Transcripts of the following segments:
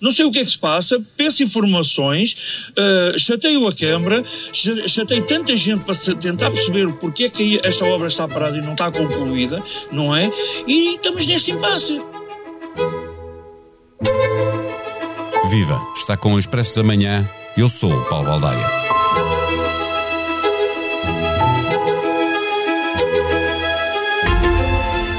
Não sei o que é que se passa, peço informações, uh, chateio a Câmara, chateio tanta gente para tentar perceber o porquê que esta obra está parada e não está concluída, não é? E estamos neste impasse. Viva! Está com o Expresso da Manhã. Eu sou o Paulo Baldaia.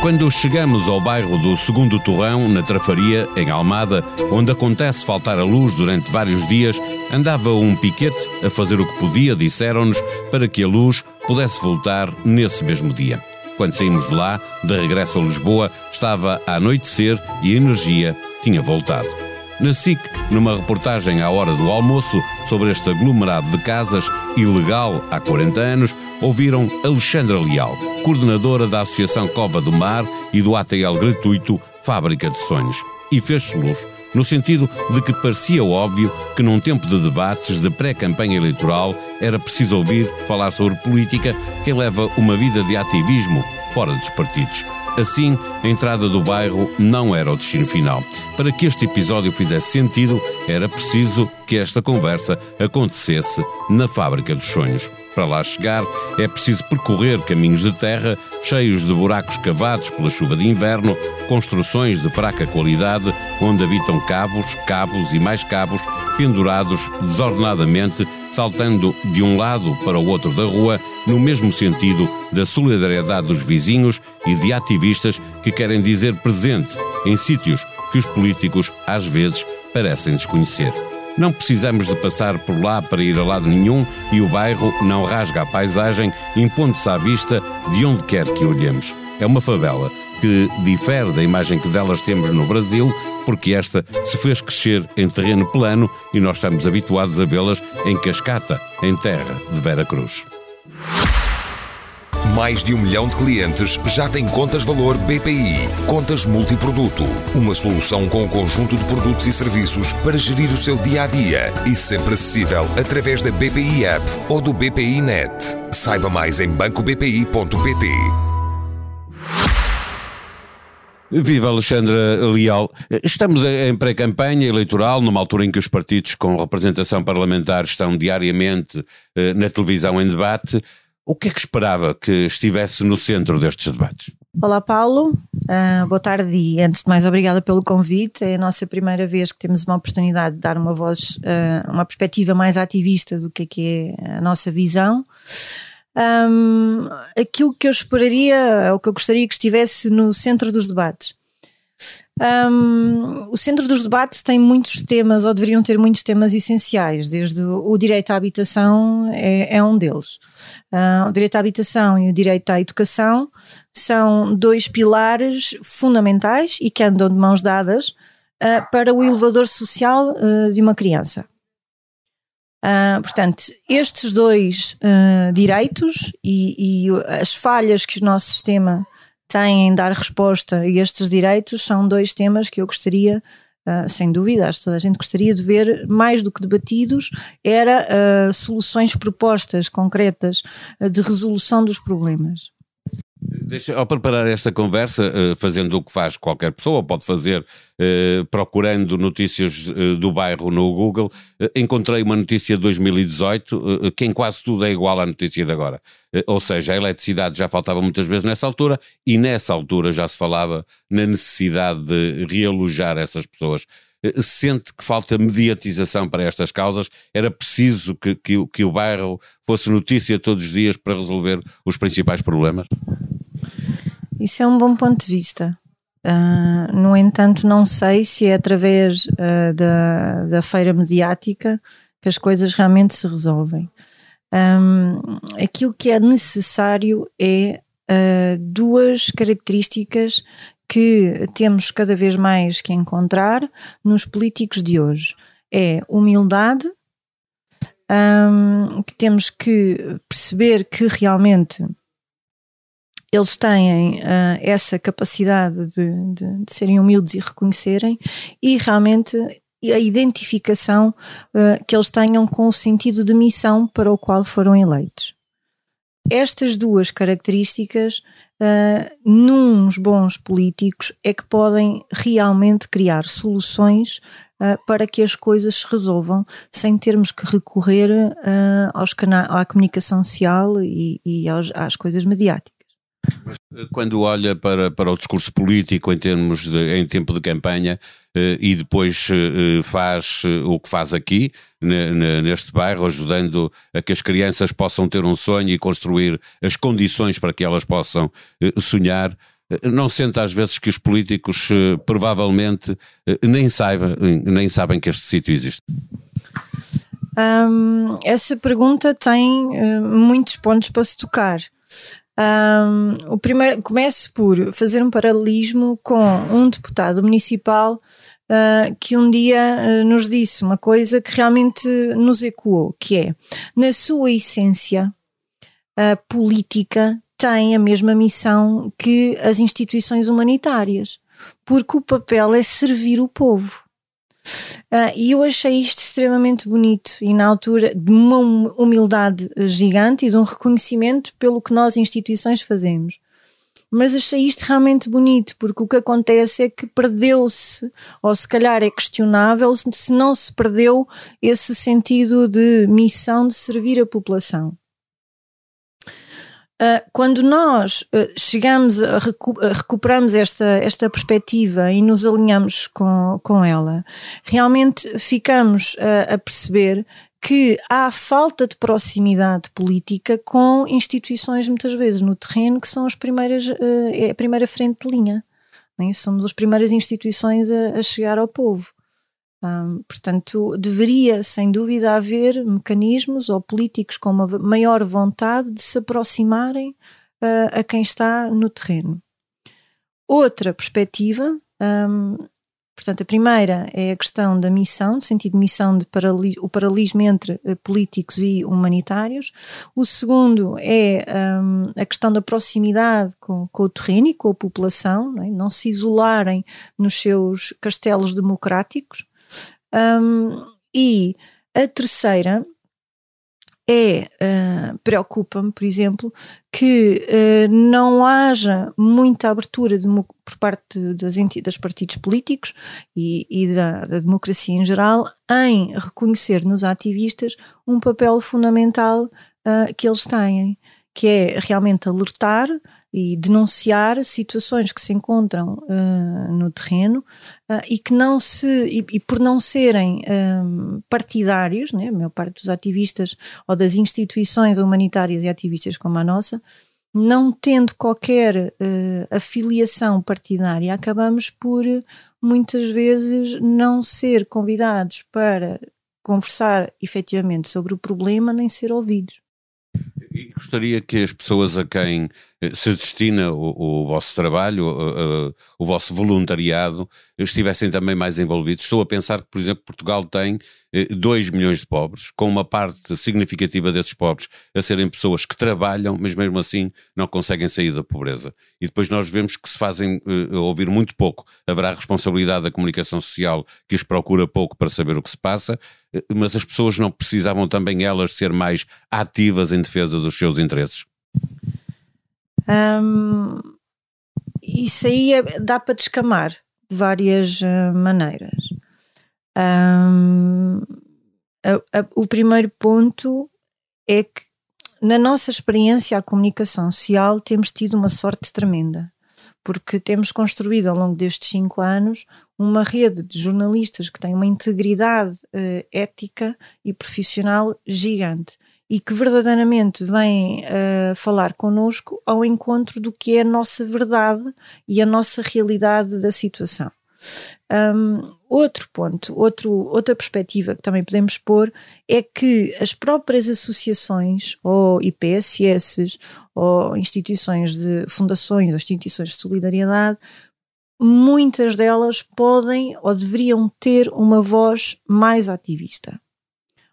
Quando chegamos ao bairro do Segundo Torrão, na Trafaria, em Almada, onde acontece faltar a luz durante vários dias, andava um piquete a fazer o que podia, disseram-nos, para que a luz pudesse voltar nesse mesmo dia. Quando saímos de lá, de regresso a Lisboa, estava a anoitecer e a energia tinha voltado. Na SIC, numa reportagem à hora do almoço sobre este aglomerado de casas, ilegal há 40 anos, ouviram Alexandra Leal, coordenadora da Associação Cova do Mar e do ATL gratuito Fábrica de Sonhos. E fez-se luz, no sentido de que parecia óbvio que num tempo de debates de pré-campanha eleitoral era preciso ouvir falar sobre política quem leva uma vida de ativismo fora dos partidos. Assim, a entrada do bairro não era o destino final. Para que este episódio fizesse sentido, era preciso que esta conversa acontecesse na Fábrica dos Sonhos. Para lá chegar, é preciso percorrer caminhos de terra cheios de buracos cavados pela chuva de inverno, construções de fraca qualidade, onde habitam cabos, cabos e mais cabos pendurados desordenadamente, saltando de um lado para o outro da rua, no mesmo sentido da solidariedade dos vizinhos e de ativistas que querem dizer presente em sítios que os políticos às vezes parecem desconhecer. Não precisamos de passar por lá para ir a lado nenhum e o bairro não rasga a paisagem, impondo-se à vista de onde quer que olhemos. É uma favela que difere da imagem que delas temos no Brasil, porque esta se fez crescer em terreno plano e nós estamos habituados a vê-las em cascata, em terra de Vera Cruz. Mais de um milhão de clientes já têm contas valor BPI. Contas multiproduto. Uma solução com um conjunto de produtos e serviços para gerir o seu dia a dia e sempre acessível através da BPI App ou do BPI Net. Saiba mais em bancobpi.pt. Viva Alexandra Leal. Estamos em pré-campanha eleitoral, numa altura em que os partidos com representação parlamentar estão diariamente eh, na televisão em debate. O que é que esperava que estivesse no centro destes debates? Olá, Paulo. Uh, boa tarde e, antes de mais, obrigada pelo convite. É a nossa primeira vez que temos uma oportunidade de dar uma voz, uh, uma perspectiva mais ativista do que é, que é a nossa visão. Um, aquilo que eu esperaria, ou que eu gostaria que estivesse no centro dos debates. Um, o centro dos debates tem muitos temas, ou deveriam ter muitos temas essenciais, desde o direito à habitação é, é um deles. Uh, o direito à habitação e o direito à educação são dois pilares fundamentais e que andam de mãos dadas uh, para o elevador social uh, de uma criança. portanto, estes dois direitos e, e as falhas que o nosso sistema têm dar resposta a estes direitos são dois temas que eu gostaria, uh, sem dúvida, acho que toda a gente gostaria de ver mais do que debatidos, era uh, soluções propostas concretas uh, de resolução dos problemas. Deixa, ao preparar esta conversa, uh, fazendo o que faz qualquer pessoa, pode fazer uh, procurando notícias uh, do bairro no Google, encontrei uma notícia de 2018 que em quase tudo é igual à notícia de agora. ou seja, a eletricidade já faltava muitas vezes nessa altura e nessa altura já se falava na necessidade de realojar essas pessoas sente que falta mediatização para estas causas, era preciso que, que, que, o bairro fosse notícia todos os dias para resolver os principais problemas? Isso é um bom ponto de vista. Uh, no entanto, não sei se é através uh, da, da feira mediática que as coisas realmente se resolvem. Um, aquilo que é necessário é uh, duas características que temos cada vez mais que encontrar nos políticos de hoje. É humildade, um, que temos que perceber que realmente eles têm uh, essa capacidade de, de, de, serem humildes e reconhecerem, e realmente a identificação uh, que eles tenham com o sentido de missão para o qual foram eleitos. estas duas características, uh, nuns bons políticos, é que podem realmente criar soluções para que as coisas se resolvam sem termos que recorrer aos à comunicação social e, e aos, às coisas mediáticas. Quando olha para, para o discurso político em termos de, em tempo de campanha eh, e depois eh, faz eh, o que faz aqui, neste bairro, ajudando a que as crianças possam ter um sonho e construir as condições para que elas possam sonhar, não sente às vezes que os políticos provavelmente nem, saibam, nem sabem que este sítio existe? Essa pergunta tem muitos pontos para se tocar. Um, o primeiro, começo por fazer um paralelismo com um deputado municipal uh, que um dia uh, nos disse uma coisa que realmente nos ecoou, que é, na sua essência, a política tem a mesma missão que as instituições humanitárias, porque o papel é servir o povo. Uh, e eu achei isto extremamente bonito e na altura de uma humildade gigante e de um reconhecimento pelo que nós instituições fazemos. Mas achei isto realmente bonito, porque o que acontece é que perdeu-se, ou se calhar é questionável, se não se perdeu esse sentido de missão de servir a população. Uh, quando nós uh, chegamos a, recu a, recuperamos esta, esta perspectiva e nos alinhamos com, com ela, realmente ficamos uh, a perceber que há falta de proximidade política com instituições, muitas vezes, no terreno, que são as primeiras, é a primeira frente de linha. Né? Somos as primeiras instituições a, a chegar ao povo. Portanto, deveria, sem dúvida, haver mecanismos ou políticos com uma maior vontade de se aproximarem uh, a quem está no terreno. Outra perspectiva, portanto, a primeira é a questão da missão, sentido de missão de paralis o paralelismo entre uh, políticos e humanitários. O segundo é a questão da proximidade com, com, o terreno e com a população, não, é? não se isolarem nos seus castelos democráticos, um, e a terceira é, uh, preocupa-me, por exemplo, que uh, não haja muita abertura de, por parte das, das partidos políticos e, e da, da, democracia em geral em reconhecer nos ativistas um papel fundamental uh, que eles têm que é realmente alertar e denunciar situações que se encontram uh, no terreno uh, e que não se e, e por não serem um, eh, partidários, né, a maior parte dos ativistas ou das instituições humanitárias e ativistas como a nossa, não tendo qualquer uh, afiliação partidária, acabamos por muitas vezes não ser convidados para conversar efetivamente sobre o problema nem ser ouvidos. Gostaria que as pessoas a quem se destina o, o vosso trabalho, o, o, o, vosso voluntariado, estivessem também mais envolvidos. Estou a pensar que, por exemplo, Portugal tem 2 eh, milhões de pobres, com uma parte significativa desses pobres a serem pessoas que trabalham, mas mesmo assim não conseguem sair da pobreza. E depois nós vemos que se fazem ouvir muito pouco. Haverá responsabilidade da comunicação social que os procura pouco para saber o que se passa, mas as pessoas não precisavam também elas ser mais ativas em defesa dos seus interesses? Um, isso aí é, dá para descamar de várias uh, maneiras. Um, a, a, o primeiro ponto é que, na nossa experiência, a comunicação social, temos tido uma sorte tremenda, porque temos construído ao longo destes cinco anos uma rede de jornalistas que têm uma integridade uh, ética e profissional gigante e que verdadeiramente vêm uh, falar connosco ao encontro do que é a nossa verdade e a nossa realidade da situação. Um, outro ponto, outro, outra perspectiva que também podemos pôr é que as próprias associações ou IPSS ou instituições de fundações ou instituições de solidariedade muitas delas podem ou deveriam ter uma voz mais ativista.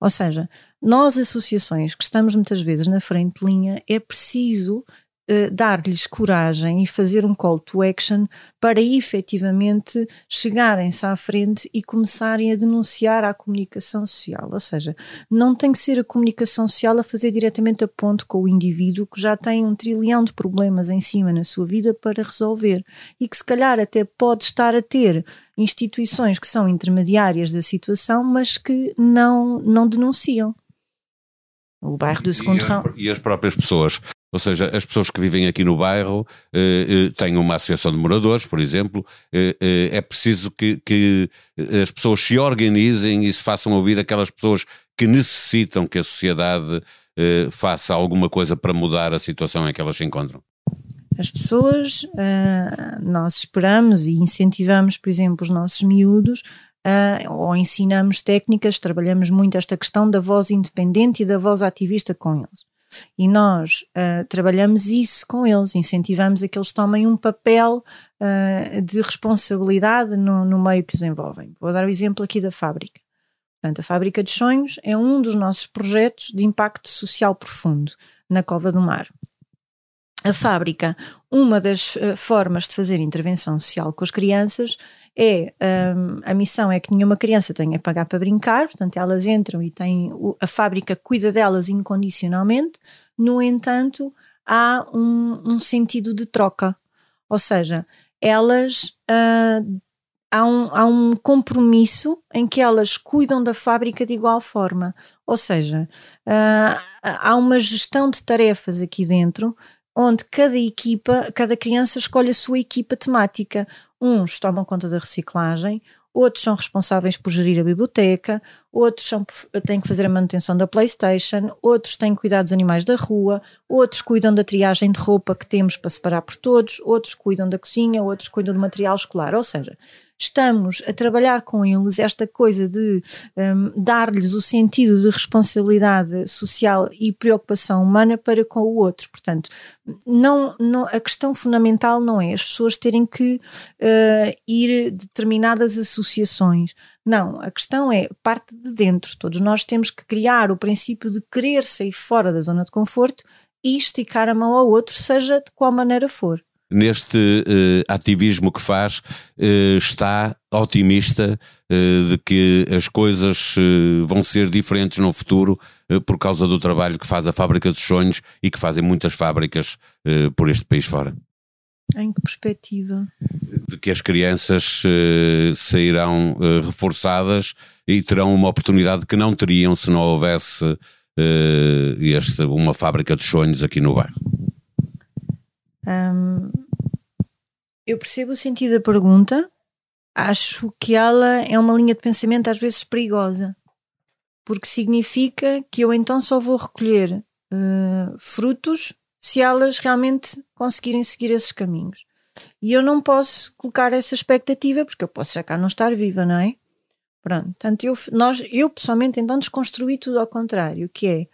Ou seja, nós, associações que estamos muitas vezes na frente de linha, é preciso uh, dar-lhes coragem e fazer um call to action para efetivamente chegarem-se à frente e começarem a denunciar a comunicação social. Ou seja, não tem que ser a comunicação social a fazer diretamente a ponto com o indivíduo que já tem um trilhão de problemas em cima na sua vida para resolver e que se calhar até pode estar a ter instituições que são intermediárias da situação, mas que não, não denunciam. O bairro do segundo ramo. E as próprias pessoas. Ou seja, as pessoas que vivem aqui no bairro eh, eh, têm uma associação de moradores, por exemplo. Eh, eh, é preciso que, que, as pessoas se organizem e se façam ouvir aquelas pessoas que necessitam que a sociedade eh, faça alguma coisa para mudar a situação em que elas se encontram. As pessoas, uh, nós esperamos e incentivamos, por exemplo, os nossos miúdos uh, ou ensinamos técnicas, trabalhamos muito esta questão da voz independente e da voz ativista com eles. E nós uh, trabalhamos isso com eles, incentivamos a que eles tomem um papel uh, de responsabilidade no, no meio que os envolvem. Vou dar o exemplo aqui da fábrica. Portanto, a Fábrica dos Sonhos é um dos nossos projetos de impacto social profundo na Cova do Mar a fábrica, uma das uh, formas de fazer intervenção social com as crianças é um, a missão é que nenhuma criança tenha que pagar para brincar, portanto elas entram e têm a fábrica cuida delas incondicionalmente. No entanto, há um, um sentido de troca, ou seja, elas uh, há um, há um compromisso em que elas cuidam da fábrica de igual forma, ou seja, uh, há uma gestão de tarefas aqui dentro onde cada equipa, cada criança escolhe a sua equipa temática. Uns tomam conta da reciclagem, outros são responsáveis por gerir a biblioteca, outros são, têm que fazer a manutenção da PlayStation, outros têm que cuidar dos animais da rua, outros cuidam da triagem de roupa que temos para separar por todos, outros cuidam da cozinha, outros cuidam do material escolar. Ou seja, estamos a trabalhar com eles esta coisa de um, dar-lhes o sentido de responsabilidade social e preocupação humana para com o outro. Portanto, não, não, a questão fundamental não é as pessoas terem que uh, ir determinadas associações. Não, a questão é parte de dentro. Todos nós temos que criar o princípio de querer sair fora da zona de conforto e esticar a mão ao outro, seja de qual maneira for neste uh, ativismo que faz, uh, está otimista uh, de que as coisas vão ser diferentes no futuro por causa do trabalho que faz a Fábrica dos Sonhos e que fazem muitas fábricas por este país fora. Em que perspectiva? De que as crianças sairão reforçadas e terão uma oportunidade que não teriam se não houvesse este, uma fábrica dos sonhos aqui no bairro. Eu percebo o sentido da pergunta, acho que ela é uma linha de pensamento às vezes perigosa, porque significa que eu então só vou recolher uh, frutos se elas realmente conseguirem seguir esses caminhos. E eu não posso colocar essa expectativa, porque eu posso já cá não estar viva, não é? Pronto, portanto, eu, nós, eu pessoalmente então desconstruí tudo ao contrário, que é,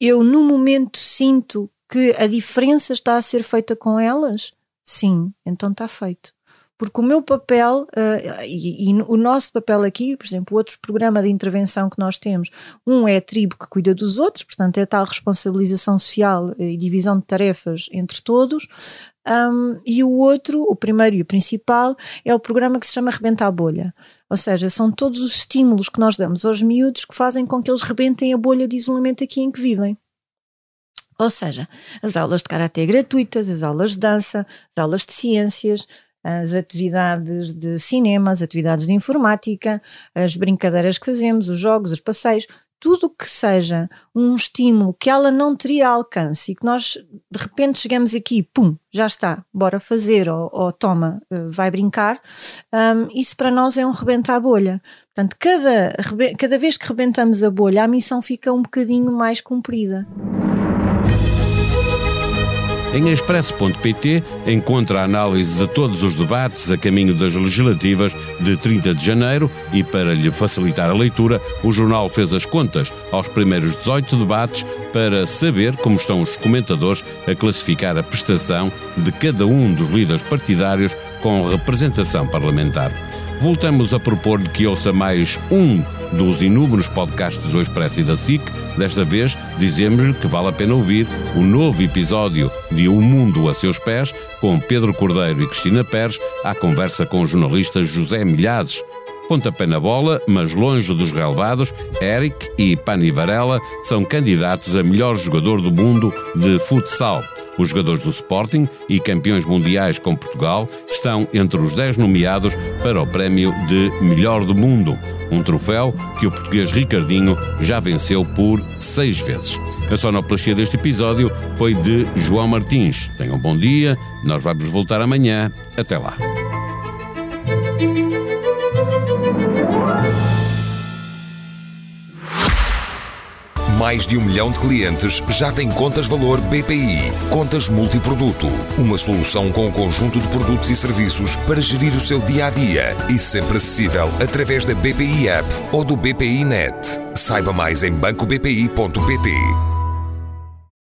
eu no momento sinto que a diferença está a ser feita com elas, sim, então está feito. Porque o meu papel uh, e, e, o nosso papel aqui, por exemplo, outro programa de intervenção que nós temos, um é a tribo que cuida dos outros, portanto é tal responsabilização social e divisão de tarefas entre todos, um, e o outro, o primeiro e o principal, é o programa que se chama Rebenta a Bolha. Ou seja, são todos os estímulos que nós damos aos miúdos que fazem com que eles rebentem a bolha de isolamento aqui em que vivem. Ou seja, as aulas de karatê gratuitas, as aulas de dança, as aulas de ciências, as atividades de cinema, as atividades de informática, as brincadeiras que fazemos, os jogos, os passeios, tudo que seja um estímulo que ela não teria alcance e que nós de repente chegamos aqui, pum, já está, bora fazer, ou, ou toma, eh, vai brincar, um, isso para nós é um rebentar a bolha. Portanto, cada, cada vez que rebentamos a bolha, a missão fica um bocadinho mais cumprida. Em expresso.pt encontra a análise de todos os debates a caminho das legislativas de 30 de janeiro e, para lhe facilitar a leitura, o jornal fez as contas aos primeiros 18 debates para saber como estão os comentadores a classificar a prestação de cada um dos líderes partidários com representação parlamentar. Voltamos a propor-lhe que ouça mais um dos inúmeros podcasts do Expresso e da SIC. Desta vez, dizemos-lhe que vale a pena ouvir o novo episódio de O Mundo a Seus Pés, com Pedro Cordeiro e Cristina Pérez, à conversa com o jornalista José Milhazes. Pontapé na bola, mas longe dos relevados, Eric e Pani Varela são candidatos a melhor jogador do mundo de futsal. Os jogadores do Sporting e campeões mundiais com Portugal estão entre os 10 nomeados para o prémio de Melhor do Mundo, um troféu que o português Ricardinho já venceu por seis vezes. A sonoplastia deste episódio foi de João Martins. Tenham um bom dia, nós vamos voltar amanhã. Até lá. Mais de um milhão de clientes já têm contas valor BPI. Contas multiproduto. Uma solução com um conjunto de produtos e serviços para gerir o seu dia a dia e sempre acessível através da BPI App ou do BPI Net. Saiba mais em bancobpi.pt.